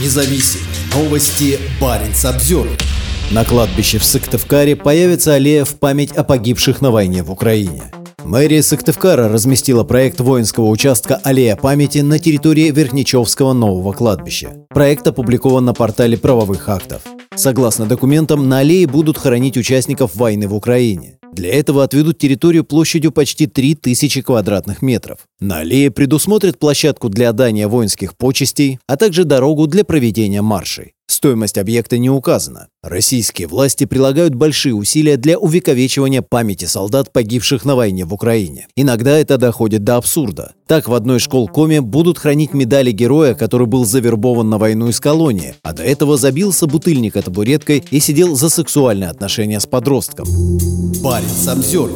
независим. Новости Баренц обзор. На кладбище в Сыктывкаре появится аллея в память о погибших на войне в Украине. Мэрия Сыктывкара разместила проект воинского участка «Аллея памяти» на территории Верхничевского нового кладбища. Проект опубликован на портале правовых актов. Согласно документам, на аллее будут хоронить участников войны в Украине. Для этого отведут территорию площадью почти 3000 квадратных метров. На аллее предусмотрят площадку для отдания воинских почестей, а также дорогу для проведения маршей. Стоимость объекта не указана. Российские власти прилагают большие усилия для увековечивания памяти солдат, погибших на войне в Украине. Иногда это доходит до абсурда. Так в одной школ Коме будут хранить медали героя, который был завербован на войну из колонии, а до этого забился бутыльника табуреткой и сидел за сексуальные отношения с подростком. Баренц обзор.